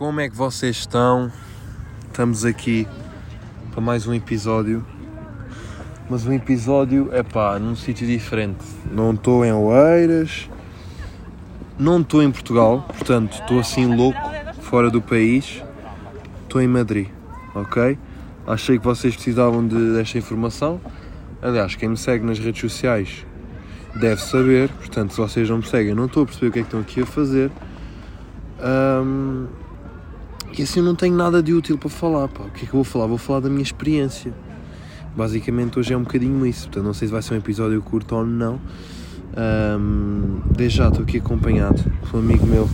Como é que vocês estão? Estamos aqui para mais um episódio. Mas um episódio, é pá, num sítio diferente. Não estou em Oeiras, não estou em Portugal, portanto estou assim louco, fora do país. Estou em Madrid, ok? Achei que vocês precisavam de, desta informação. Aliás, quem me segue nas redes sociais deve saber. Portanto, se vocês não me seguem, não estou a perceber o que é que estão aqui a fazer. Ahm, e assim eu não tenho nada de útil para falar. Pá. O que é que eu vou falar? Vou falar da minha experiência. Basicamente, hoje é um bocadinho isso. Portanto, não sei se vai ser um episódio curto ou não. Ahm, desde já estou aqui acompanhado por um amigo meu.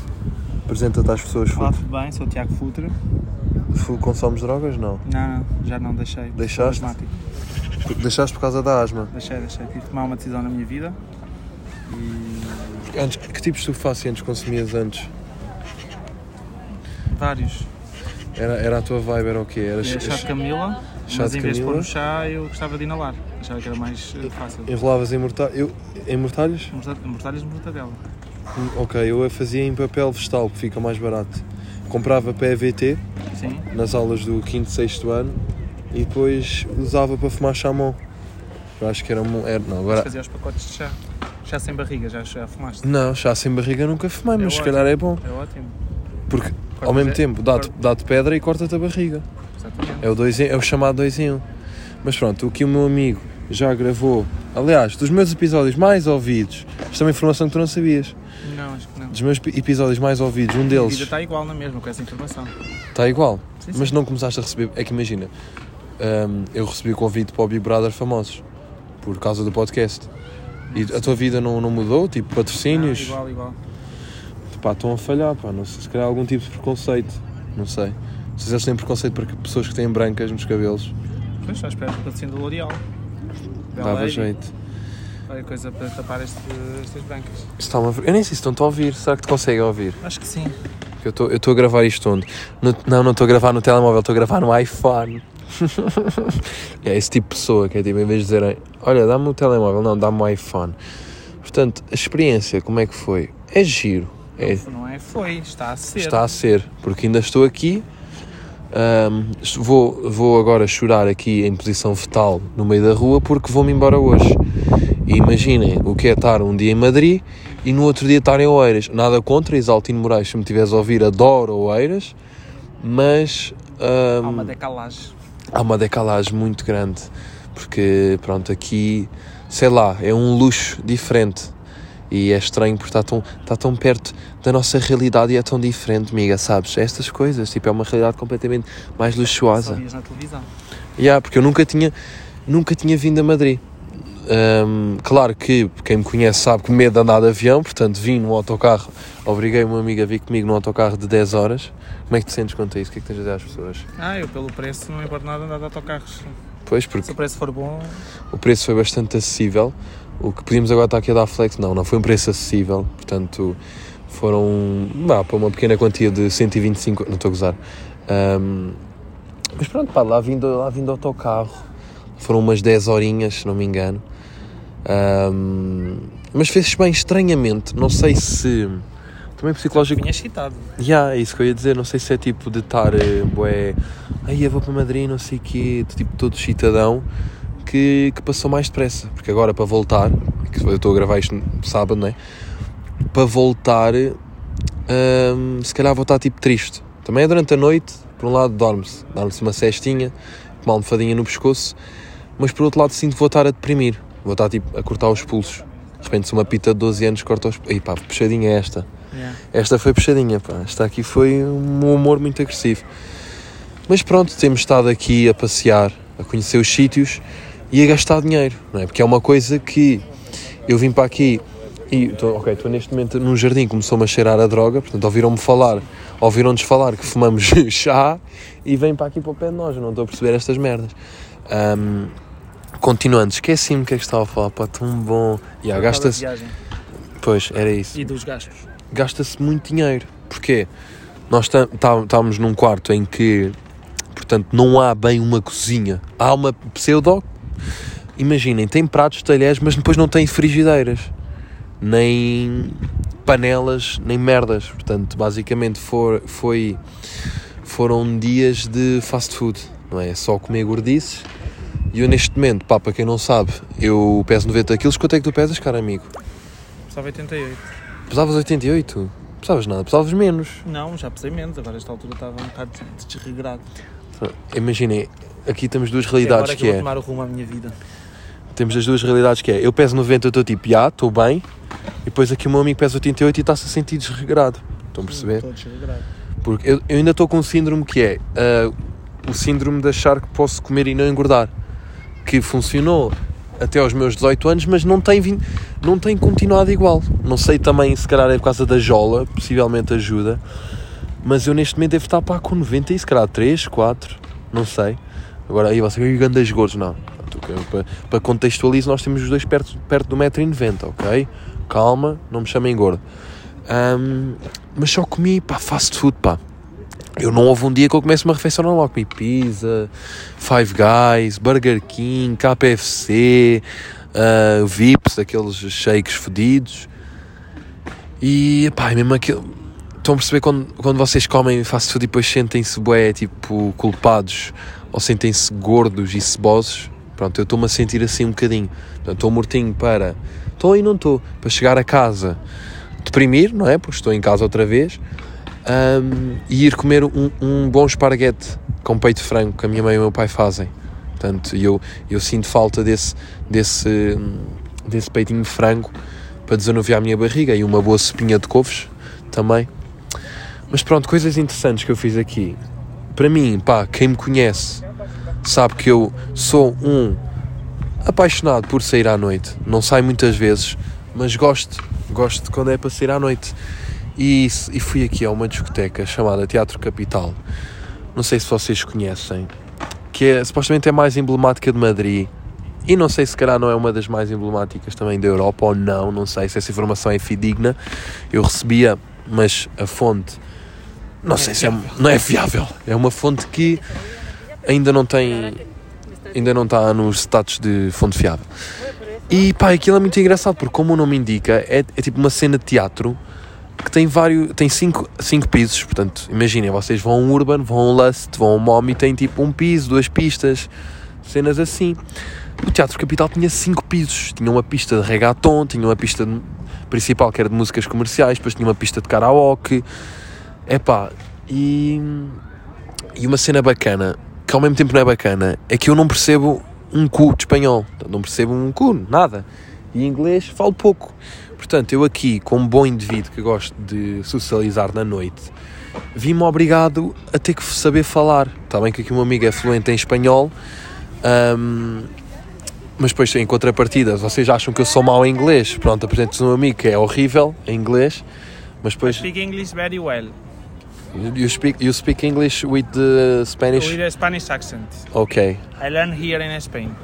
Apresenta-te às pessoas. Olá, tudo bem? Sou o Tiago Futre. Fu- Consomes drogas? Não. Não, não, já não deixei. Deixaste? Deixaste por causa da asma. Deixei, deixei. Tive de tomar uma decisão na minha vida. E Antes, que tipos de estupefacientes consumias antes? Vários. Era, era a tua vibe, era o quê? Era chá de camila, chá mas de em vez de pôr no chá, eu gostava de inalar. Achava que era mais eh, fácil. Enrolavas em, morta... eu... em mortalhas? Morta- Mortalhas de mortadela. Hum, Ok, eu a fazia em papel vegetal, que fica mais barato. Comprava PVT Sim. nas aulas do 5 6 ano e depois usava para fumar chamon. Eu acho que era, um- era não, agora Fazia os pacotes de chá. Chá sem barriga, já, já fumaste? Não, chá sem barriga nunca fumei, mas se ótimo. calhar é bom. É ótimo. Porque ao Cortas mesmo é- tempo dá-te dá pedra e corta-te a barriga. Exatamente. É o, dois em- é o chamado 2 em 1. Um. Mas pronto, o que o meu amigo já gravou, aliás, dos meus episódios mais ouvidos, isto é uma informação que tu não sabias. Não, acho que não. Dos meus pi- episódios mais ouvidos, um A deles vida está igual na mesma com essa informação. está igual. Sim, Mas sim. não começaste a receber. É que imagina, hum, eu recebi o convite para o Big Brother Famosos por causa do podcast. E a tua vida não, não mudou? Tipo, Não, patrocínios? igual, igual. Pá, estão a falhar, pá. Não sei, se calhar algum tipo de preconceito. Não sei. Não sei se eles têm preconceito para que- pessoas que têm brancas nos cabelos. Pois, já espero que patrocínio do L'Oreal. Dava jeito. Qualquer coisa para tapar este, estas brancas. Está uma... Eu nem sei se estão-te a ouvir. Será que te conseguem ouvir? Acho que sim. Eu estou- eu estou a gravar isto onde? No- não, não estou a gravar no telemóvel, estou a gravar no iPhone. é esse tipo de pessoa que é tipo, em vez de dizerem, olha, dá-me o telemóvel, não, dá-me o iPhone. Portanto, a experiência, como é que foi? É giro. É, Não é? Foi, está a ser. está a ser, porque ainda estou aqui. ahm, vou, vou agora chorar aqui em posição fetal no meio da rua porque vou-me embora hoje. E imaginem o que é estar um dia em Madrid e no outro dia estar em Oeiras. Nada contra Isaltino Moraes, se me estiveres a ouvir, adoro Oeiras, mas ahm, Há uma decalagem. há uma decalagem muito grande, porque pronto, aqui, sei lá, é um luxo diferente. E é estranho porque está tão, está tão perto da nossa realidade e é tão diferente, amiga, sabes? Estas coisas, tipo, é uma realidade completamente mais Só luxuosa. vias na televisão. Yeah, porque eu nunca tinha, nunca tinha vindo a Madrid. Hum, claro que quem me conhece sabe que medo de andar de avião, portanto vim num autocarro, obriguei uma amiga a vir comigo num autocarro de 10 horas. Como é que te sentes quanto a isso? O que é que tens a dizer às pessoas? Ah, eu pelo preço não importa nada andar de autocarros. Pois, porque Se o preço for bom, o preço foi bastante acessível. O que podíamos agora estar aqui a dar flex, não, não foi um preço acessível. Portanto, foram vá, para uma pequena quantia de 125, não estou a gozar. Ahm, mas pronto, pá, lá vindo, lá vindo autocarro, foram umas 10 horinhas, se não me engano. Ahm, mas fez-se bem, estranhamente. Não sei se. Também psicológico. vinha excitado. Yeah, é isso que eu ia dizer. Não sei se é tipo de estar, eh, bué, aí eu vou para Madrid, não sei o quê, tipo todo chitadão, que, que passou mais depressa. Porque agora para voltar, que eu estou a gravar isto sábado, não é? Para voltar, hum, se calhar vou estar tipo triste. Também é durante a noite, por um lado dorme-se, dá-se uma cestinha, uma almofadinha no pescoço, mas por outro lado sinto que vou estar a deprimir. Vou estar tipo a cortar os pulsos. De repente, se uma pita de 12 anos corta os. Ei pá, puxadinha é esta. Yeah. Esta foi puxadinha, pá. Esta aqui foi um humor muito agressivo. Mas pronto, temos estado aqui a passear, a conhecer os sítios e a gastar dinheiro, não é? Porque é uma coisa que eu vim para aqui e tô, ok, estou neste momento num jardim, começou-me a cheirar a droga, portanto ouviram-me falar, ouviram-nos falar que fumamos chá e vêm para aqui para o pé de nós, eu não estou a perceber estas merdas. Ahm, continuando, esqueci-me o que é que estava a falar, pá, tão bom. E yeah, gasta-se, pois, era isso E dos gastos. gasta-se muito dinheiro. Porquê? Nós tá, estávamos num quarto em que, portanto, não há bem uma cozinha. Há uma pseudo. Imaginem, tem pratos, talheres, mas depois não tem frigideiras. Nem. panelas nem merdas. Portanto, basicamente for, foi, foram dias de fast food, não é? Só comer gordices. E eu neste momento, pá, para quem não sabe, eu peso 90 quilos. Quanto é que tu pesas, cara amigo? Pesava 88. Pesavas 88? Pesavas nada, pesavas menos. Não, já pesei menos, agora esta altura estava um bocado desregrado. Imaginem, aqui temos duas realidades agora que que eu é. tomar o rumo à minha vida. Temos as duas realidades que é. Eu peso 90, eu estou tipo, já, estou bem. E depois aqui o meu amigo pesa 88 e está-se a sentir desregrado. Estão a perceber? Estou desregrado. Porque eu, eu ainda estou com um síndrome que é ah, o síndrome de achar que posso comer e não engordar. Que funcionou até aos meus 18 anos, mas não tem, não tem continuado igual. Não sei também se calhar é por causa da jola, possivelmente ajuda. Mas eu neste momento devo estar pá, com 90 e se calhar 3, 4, não sei. Agora aí você e grandes gordos, não. Para, contextualizar, nós temos os dois perto, perto do 1,90m, ok? Calma, não me chamem gordo. Ahm, mas só comi, pá, fast food, pá. Eu não houve um dia que eu comece uma refeição normal. Comi pizza, Five Guys, Burger King, KFC, ah, Vips, aqueles shakes fedidos. E, pá, mesmo aquilo... Estão a perceber quando, quando vocês comem fast food e depois sentem-se, bué, tipo, culpados ou sentem-se gordos e cebosos? Pronto, eu estou-me a sentir assim um bocadinho. Estou mortinho para... Estou e não estou. Para chegar a casa, deprimir, não é? Porque estou em casa outra vez. Ahm, e ir comer um, um bom esparguete com peito frango que a minha mãe e o meu pai fazem. Portanto, eu, eu sinto falta desse, desse, desse peitinho de frango para desanuviar a minha barriga e uma boa sopinha de couves também. Mas pronto, coisas interessantes que eu fiz aqui. Para mim, pá, quem me conhece sabe que eu sou um apaixonado por sair à noite. Não saio muitas vezes, mas gosto. Gosto quando é para sair à noite. E, e fui aqui a uma discoteca chamada Teatro Capital. Não sei se vocês conhecem. Que é, supostamente é mais emblemática de Madrid. E não sei se calhar não é uma das mais emblemáticas também da Europa ou não. Não sei se essa informação é fidedigna. Eu recebia, mas a fonte não sei se é, não é fiável. É uma fonte que ainda não tem, ainda não está nos status de fonte fiável. E pá, aquilo é muito engraçado porque como o nome indica, é, é tipo uma cena de teatro que tem vários, tem cinco, cinco pisos, portanto, imaginem, vocês vão a um Urban, vão a um Lust, vão a um Mom e tem tipo um piso, duas pistas, cenas assim. O Teatro Capital tinha cinco pisos, tinha uma pista de reggaeton, tinha uma pista principal que era de músicas comerciais, depois tinha uma pista de karaoke, Epá, e, e uma cena bacana, que ao mesmo tempo não é bacana, é que eu não percebo um cu de espanhol. Não percebo um cu, nada. E inglês falo pouco. Portanto, eu aqui, como bom indivíduo que gosto de socializar na noite, vi-me obrigado a ter que saber falar. Está bem que aqui o meu amigo é fluente em espanhol, ahm, mas depois em contrapartida, vocês acham que eu sou mau em inglês. Pronto, apresento-vos um amigo que é horrível em inglês, mas depois... Speak English very well. You speak you speak English with the Spanish. With a Spanish accent. Okay. I learned here in Spain.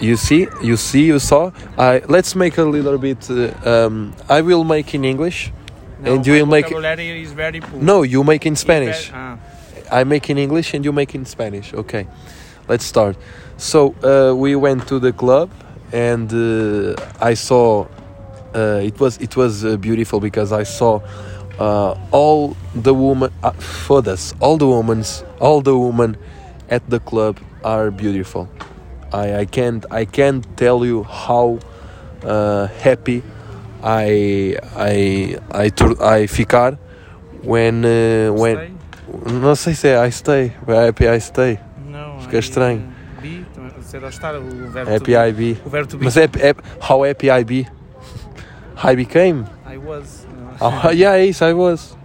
You see, you see, you saw. I let's make a little bit. Uh, um, I will make in English, No, and you will make. vocabulary is very poor. No, you make in Spanish. very- ah. I make in English, and you make in Spanish. Okay, let's start. So uh, we went to the club, and uh, I saw. Uh, it was it was uh, beautiful because I saw uh, all the women. Uh, foda-se, all the women, all the women at the club are beautiful. I, I can't I can't tell you how uh, happy I I I tur- I ficar when uh, when Stay? não sei se é I stay happy I stay Não, Fica I, estranho. Be, estar o verbo happy to I be O verbo to be. mas é, é how happy I be I became I was. uh, oh, yeah isso I was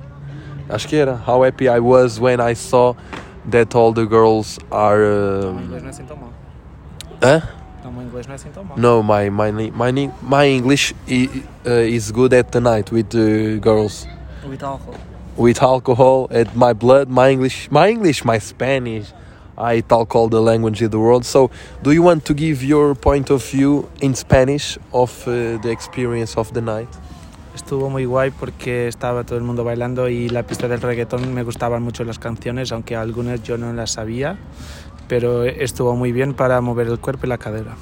acho que era how happy I was when I saw that all the girls are uh, inglês não é assim tão mal. Hã? Não, o inglês não é assim tão mal. No, my my my my English i- uh, is good at the night with the girls. With alcohol. With alcohol at my blood, my English, my English, my Spanish. I talk all the language in the world. So, do you want to give your point of view in Spanish of uh, the experience of the night? Estuvo muy guay porque estaba todo el mundo bailando y la pista del reggaetón me gustaban mucho las canciones, aunque algunas yo no las sabía, pero estuvo muy bien para mover el cuerpo y la cadera.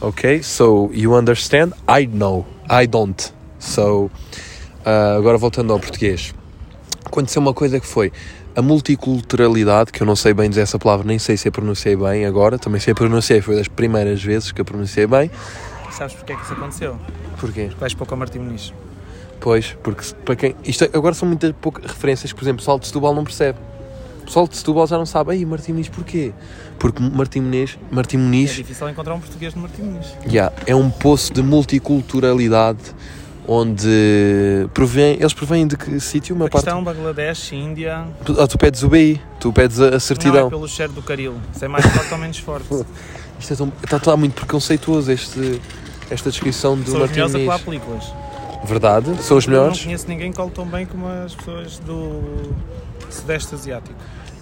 Okay, so you understand? I know. I don't. So, uh, agora voltando ao português. Aconteceu uma coisa que foi a multiculturalidade, que eu não sei bem dizer essa palavra, nem sei se a pronunciei bem agora, também sei a pronunciei, foi das primeiras vezes que a pronunciei bem. Sabes porque é que isso aconteceu? Porquê? Porque vais pouco ao Martim Muniz. Pois, porque para quem. Isto é- agora são muitas poucas referências que, por exemplo, o pessoal de Setúbal não percebe. O pessoal de Setúbal já não sabe, aí Martim Muniz porquê? Porque Martim Muniz, Martim É Muniz difícil encontrar um português no Martim Muniz. yeah, é um poço de multiculturalidade onde provém, eles provêm de que sítio? Uma parte. Paquistão, Bangladesh, Índia. Tu, ah, tu pedes o BI, tu pedes a, a Não certidão. é pelo cheiro do caril. Se é mais forte ou menos forte. Isto é tão, está, está muito preconceituoso este, esta descrição do São os Martim melhores a colar películas. Verdade, são os Eu Não melhores. conheço ninguém que cole tão bem como as pessoas do Sudeste Asiático.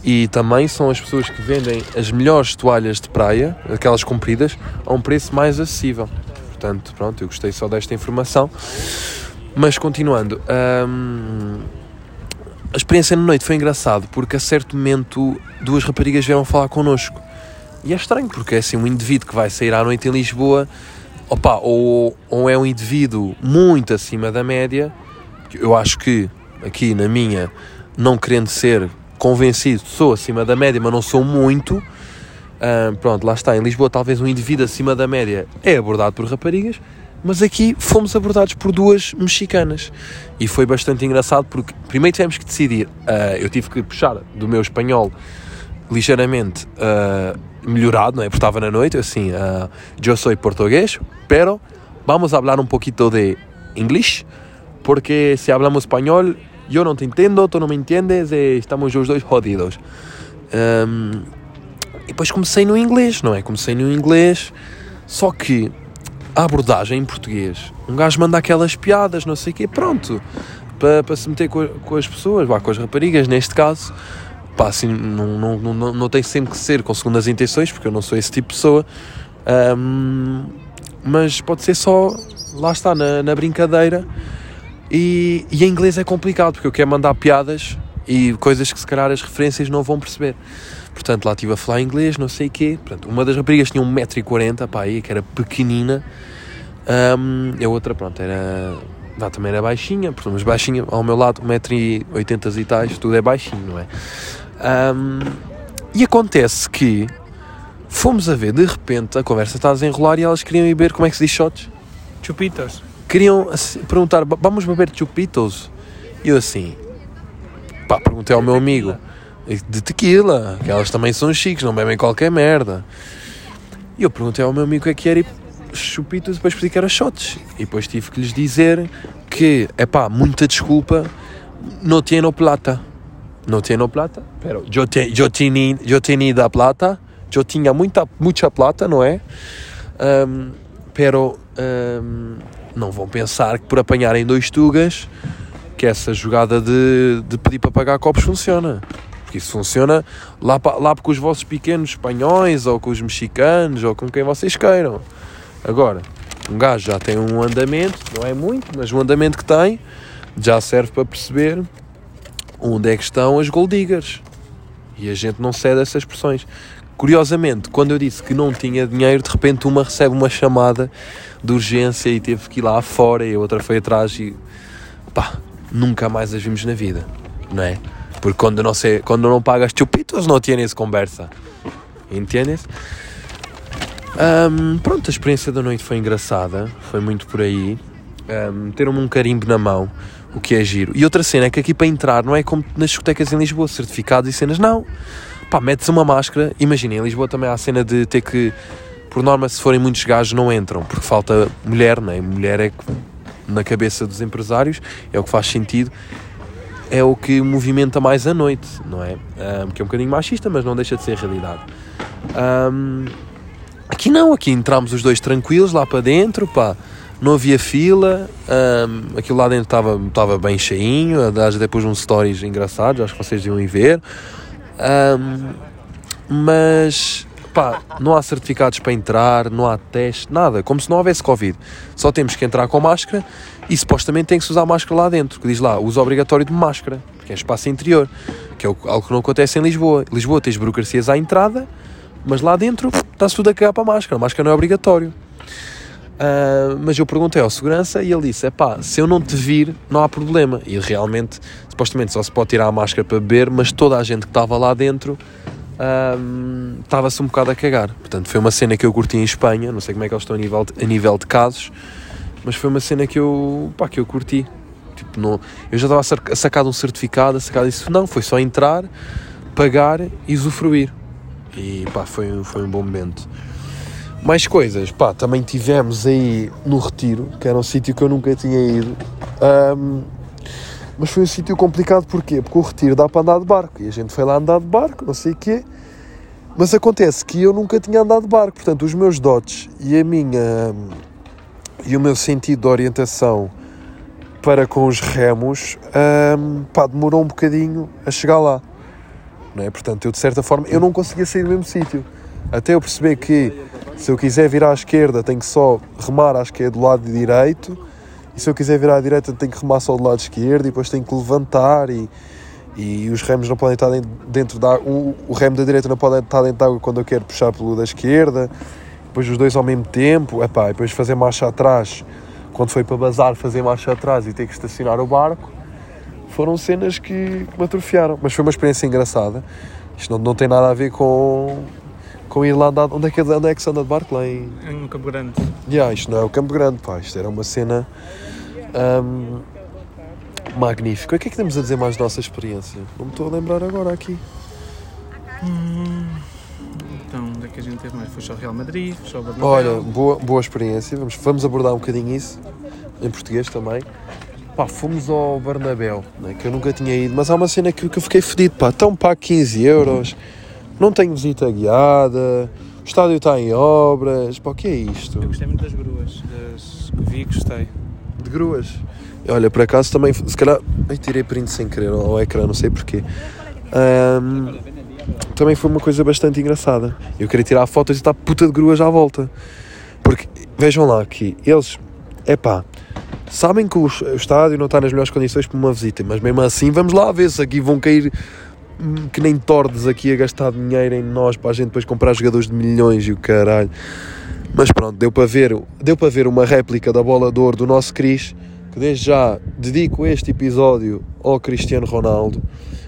E também são as pessoas que vendem as melhores toalhas de praia, aquelas compridas, a um preço mais acessível. Portanto, pronto, eu gostei só desta informação. Mas continuando, hum, a experiência na noite foi engraçado porque a certo momento duas raparigas vieram falar connosco. E é estranho porque é assim um indivíduo que vai sair à noite em Lisboa, opa, ou, ou é um indivíduo muito acima da média, eu acho que aqui na minha, não querendo ser convencido, sou acima da média, mas não sou muito. Pronto, lá está. Em Lisboa, talvez um indivíduo acima da média é abordado por raparigas, mas aqui fomos abordados por duas mexicanas. E foi bastante engraçado porque primeiro tivemos que decidir. ah, eu tive que puxar do meu espanhol ligeiramente ah, melhorado, não é? Porque estava na noite, assim, ah, eu sou português, pero vamos a hablar un poquito de inglês, porque se hablamos espanhol, eu não te entendo, tu não me entendes, estamos os dois jodidos. Ahm, e depois comecei no inglês, não é? Comecei no inglês, só que a abordagem em português, um gajo manda aquelas piadas, não sei o quê, pronto, para, se meter com, com as pessoas, com as raparigas, neste caso, pá, assim, não, não, não, não, tem sempre que ser com segundas intenções, porque eu não sou esse tipo de pessoa, Ahm, mas pode ser só, lá está, na, na brincadeira, e, e em inglês é complicado, porque eu quero mandar piadas e coisas que se calhar as referências não vão perceber. Portanto, lá estive a falar inglês, não sei o quê. Portanto, uma das raparigas tinha 1,40m, pá, aí, que era pequenina. E a outra, pronto, era... Também era baixinha, portanto, mas baixinha, ao meu lado, 1,80m e tais, tudo é baixinho, não é? Ahm, e acontece que fomos a ver, de repente, a conversa está a desenrolar e elas queriam ir ver, como é que se diz shots? Chupitos. queriam assim, perguntar, "Va- vamos beber chupitos? E eu assim, pá, perguntei ao meu amigo, de tequila, que elas também são chiques, não bebem qualquer merda. E eu perguntei ao meu amigo o que é que era e chupitos, depois percebi que era shots. E depois tive que lhes dizer que, é pá, muita desculpa, não tenho plata. Não tenho plata, pero eu, te, eu, tinha, eu tinha da plata, eu tinha muita, muita plata, não é? Ahm, pero ahm, não vão pensar que por apanharem dois tugas que essa jogada de, de pedir para pagar copos funciona. Isso funciona lá, lá com os vossos pequenos espanhóis ou com os mexicanos ou com quem vocês queiram. Agora, um gajo já tem um andamento, não é muito, mas o andamento que tem já serve para perceber onde é que estão as gold diggers. E a gente não cede a essas expressões. Curiosamente, quando eu disse que não tinha dinheiro, de repente uma recebe uma chamada de urgência e teve que ir lá fora e a outra foi atrás e pá, nunca mais as vimos na vida, não é? Porque quando não, sei, quando não pagas chupitos não tienes conversa, entendes? Ahm, pronto, a experiência da noite foi engraçada, foi muito por aí. Ahm, Meteram-me um carimbo na mão, o que é giro. E outra cena é que aqui para entrar não é como nas discotecas em Lisboa, certificados e cenas, não. Pá, metes uma máscara, imaginem, em Lisboa também há a cena de ter que, por norma, se forem muitos gajos, não entram, porque falta mulher, não é? Mulher é que, na cabeça dos empresários, é o que faz sentido, é o que movimenta mais a noite, não é? Ahm, que é um bocadinho machista, mas não deixa de ser realidade. Ahm, aqui não, aqui entramos os dois tranquilos lá para dentro, pá. Não havia fila, ahm, aquilo lá dentro estava estava bem cheinho, aliás depois uns stories engraçados, acho que vocês iam ver. Ahm, mas pá, não há certificados para entrar, não há teste, nada, como se não houvesse Covid. Só temos que entrar com máscara e supostamente tem que se usar máscara lá dentro, que diz lá, uso obrigatório de máscara, porque é espaço interior, que é algo que não acontece em Lisboa. Em Lisboa tens burocracias à entrada, mas lá dentro está-se tudo a cagar para a máscara, a máscara não é obrigatório. Uh, mas eu perguntei ao segurança e ele disse: é pá, se eu não te vir, não há problema. E realmente, supostamente, só se pode tirar a máscara para beber, mas toda a gente que estava lá dentro estava-se um bocado a cagar. Portanto, foi uma cena que eu curti em Espanha. Não sei como é que eles estão a nível de, a nível de casos, mas foi uma cena que eu, pá, que eu curti. Tipo, não, eu já estava a sacar um certificado, a sacar isso. Não, foi só entrar, pagar e usufruir. E pá, foi, foi um bom momento. Mais coisas, pá, também tivemos aí no Retiro, que era um sítio que eu nunca tinha ido. Um, mas foi um sítio complicado porquê? Porque o Retiro dá para andar de barco e a gente foi lá andar de barco, não sei o quê. Mas acontece que eu nunca tinha andado de barco, portanto, os meus dotes e a minha e o meu sentido de orientação para com os remos, um, pá, demorou um bocadinho a chegar lá. Não é? Portanto, eu de certa forma, eu não conseguia sair do mesmo sítio. Até eu perceber que se eu quiser virar à esquerda, tenho que só remar à esquerda do lado direito. E se eu quiser virar à direita, tenho que remar só do lado esquerdo. E depois tenho que levantar. E, e os remos não podem estar dentro da o, o remo da direita não pode estar dentro da água quando eu quero puxar pelo da esquerda. Depois os dois ao mesmo tempo. Epá, e depois fazer marcha atrás. Quando foi para bazar, fazer marcha atrás e ter que estacionar o barco. Foram cenas que, que me atrofiaram. Mas foi uma experiência engraçada. Isto não, não tem nada a ver com, com ir lá andar. Onde é que, onde é que se anda de barco? Lá em. Em Campo Grande. Yeah, isto não é o Campo Grande, pá. Isto era uma cena. Um, magnífica. O que é que temos a dizer mais da nossa experiência? Não me estou a lembrar agora aqui. Hum, então, onde é que a gente teve mais? Foi só Real Madrid, foi só Bernabéu. Olha, boa, boa experiência. Vamos, vamos abordar um bocadinho isso, em português também. Pá, fomos ao Bernabéu, né, que eu nunca tinha ido, mas há uma cena que, que eu fiquei fedido, pá. Estão pá 15 euros não tenho visita guiada, o estádio está em obras, pá, o que é isto? Eu gostei muito das gruas, das que vi gostei. De gruas? Olha, por acaso também, se calhar, ai, tirei print sem querer ao ecrã, não sei porquê. Um, também foi uma coisa bastante engraçada. Eu queria tirar fotos e estar puta de gruas à volta. Porque, vejam lá aqui, eles, é pá, sabem que o estádio não está nas melhores condições para uma visita, mas mesmo assim vamos lá ver se aqui vão cair que nem tordes aqui a gastar dinheiro em nós para a gente depois comprar jogadores de milhões e o caralho. Mas pronto, deu para ver, deu para ver uma réplica da bola de ouro do nosso Cris, que desde já dedico este episódio ao Cristiano Ronaldo.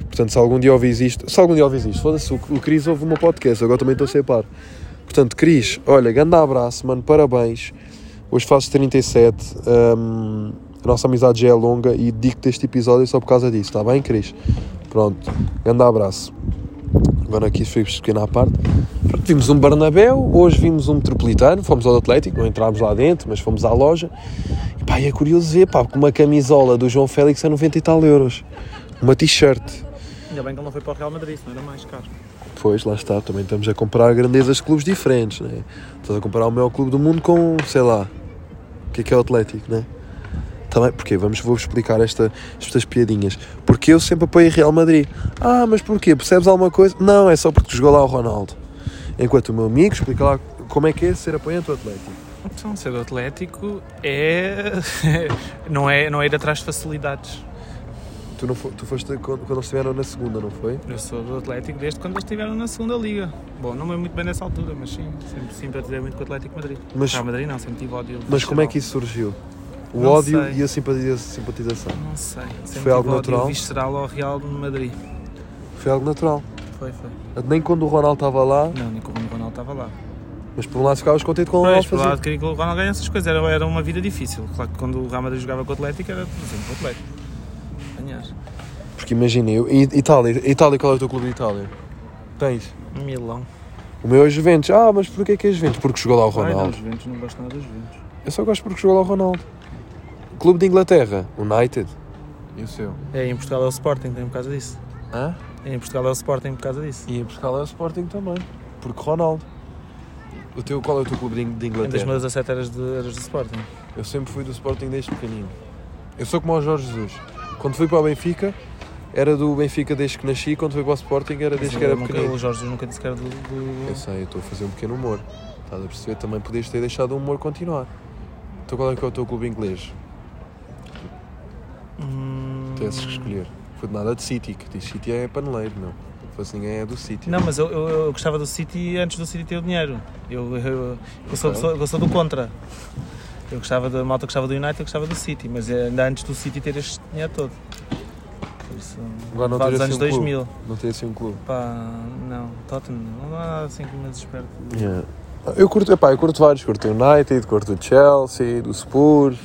Portanto, se algum dia ouvis isto, se algum dia ouvis isto, foda-se, o, Cris ouve meu podcast, agora também estou a ser par. Portanto, Cris, olha, grande abraço, mano, parabéns. Hoje faço 37, um, a nossa amizade já é longa e dedico-te este episódio só por causa disso, está bem, Cris? Pronto, grande abraço. Agora aqui foi pequena à parte. Pronto, vimos um Barnabéu, hoje vimos um Metropolitano, fomos ao Atlético, não entrámos lá dentro, mas fomos à loja. E pá, é curioso ver, pá, com uma camisola do João Félix a 90 e tal euros. Uma t-shirt. Ainda bem que ele não foi para o Real Madrid, não era mais caro. Pois, lá está, também estamos a comparar grandezas de clubes diferentes, né? Estás a comparar o maior clube do mundo com, sei lá, o que é que é o Atlético, né? Também, porque vamos vou explicar esta, estas piadinhas. Porque eu sempre apoio Real Madrid. Ah, mas porquê? Percebes alguma coisa? Não, é só porque jogou lá o Ronaldo. Enquanto o meu amigo explica lá como é que é ser apoiante do Atlético. Então, ser do Atlético é. não, é não é ir atrás de facilidades. Tu, não tu foste quando, quando eles estiveram na segunda, não foi? Eu sou do Atlético desde quando eles estiveram na segunda liga. Bom, não é muito bem nessa altura, mas sim, sempre simpatizei muito com o Atlético Madrid. Mas, Real Madrid não, sempre tive ódio. Mas como é que isso surgiu? O não ódio sei. e a simpatização? Não sei. Sempre foi algo natural? visceral ao Real de Madrid. Foi algo natural? Foi, foi. Nem quando o Ronaldo estava lá? Não, nem quando o Ronaldo estava lá. Mas por um lado ficavas contente com o Ronaldo Por um lado queria que o Ronaldo ganhasse essas coisas. Era, era uma vida difícil. Claro que quando o Real Madrid jogava com o Atlético era, por exemplo, o Atlético. Ganhar. Porque imagina, eu, Itália, Itália, qual é o teu clube de Itália? Tens? Milão. O meu é Juventus. Ah, mas porquê que é Juventus? Porque jogou lá o Ronaldo. Ai, não, Juventus não gosto nada dos Juventus. Eu só gosto porque jogou lá o Ronaldo. Clube de Inglaterra, United. E o seu? É, em Portugal é o Sporting, tem por causa disso. Hã? É, em Portugal é o Sporting por causa disso. E em Portugal é o Sporting também, porque Ronaldo. O teu, qual é o teu clube de Inglaterra? Em 2017 eras, de, eras do Sporting. Eu sempre fui do Sporting desde pequenino. Eu sou como o Jorge Jesus. Quando fui para o Benfica, era do Benfica desde que nasci, quando fui para o Sporting era desde que era nunca, pequenino. O Jorge Jesus nunca disse que era do, do... Eu sei, eu estou a fazer um pequeno humor. Estás a perceber? Também podias ter deixado o humor continuar. Então qual é que é o teu clube inglês? Hum... Tivesses que escolher. Foi de nada de City, que diz City é paneleiro, meu. Fosse ninguém é do City. Não, mas eu, eu, eu, gostava do City antes do City ter o dinheiro. Eu, eu, eu, sou, sou, eu sou do contra. Eu gostava da malta gostava do United, eu gostava do City, mas ainda antes do City ter este dinheiro todo. Por isso, Agora não ter dos assim anos um clube. 2000. Não tem assim um clube. Pá, não, Tottenham, não há nada assim que me desperte. Yeah. Eu curto, epá, eu curto vários, curto o United, curto o Chelsea, do Spurs.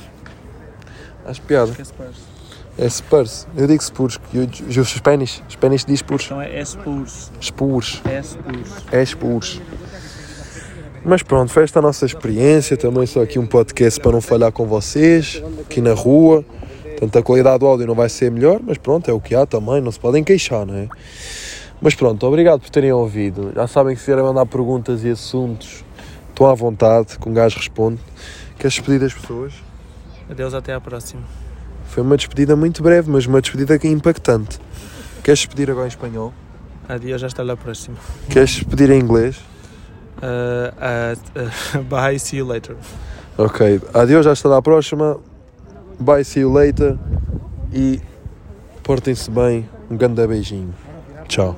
Acho piada. Quais. É Spurs. Eu digo Spurs, eu, eu, os Spanish. Spanish diz Spurs. Então é Spurs. Spurs. É Spurs. É Spurs. Mas pronto, foi esta a nossa experiência. Também só aqui um podcast para não falhar com vocês, aqui na rua. Portanto, a qualidade do áudio não vai ser melhor, mas pronto, é o que há também, não se podem queixar, não é? Mas pronto, obrigado por terem ouvido. Já sabem que se vierem mandar perguntas e assuntos, estão à vontade, que um gajo responde. Queres despedir das pessoas? Adeus, até à próxima. Foi uma despedida muito breve, mas uma despedida que é impactante. Queres despedir agora em espanhol? Adiós, hasta la próxima. Queres despedir em inglês? Uh, uh, uh, bye, see you later. Ok, já está à próxima. Bye, see you later. E portem-se bem. Um grande beijinho. Tchau.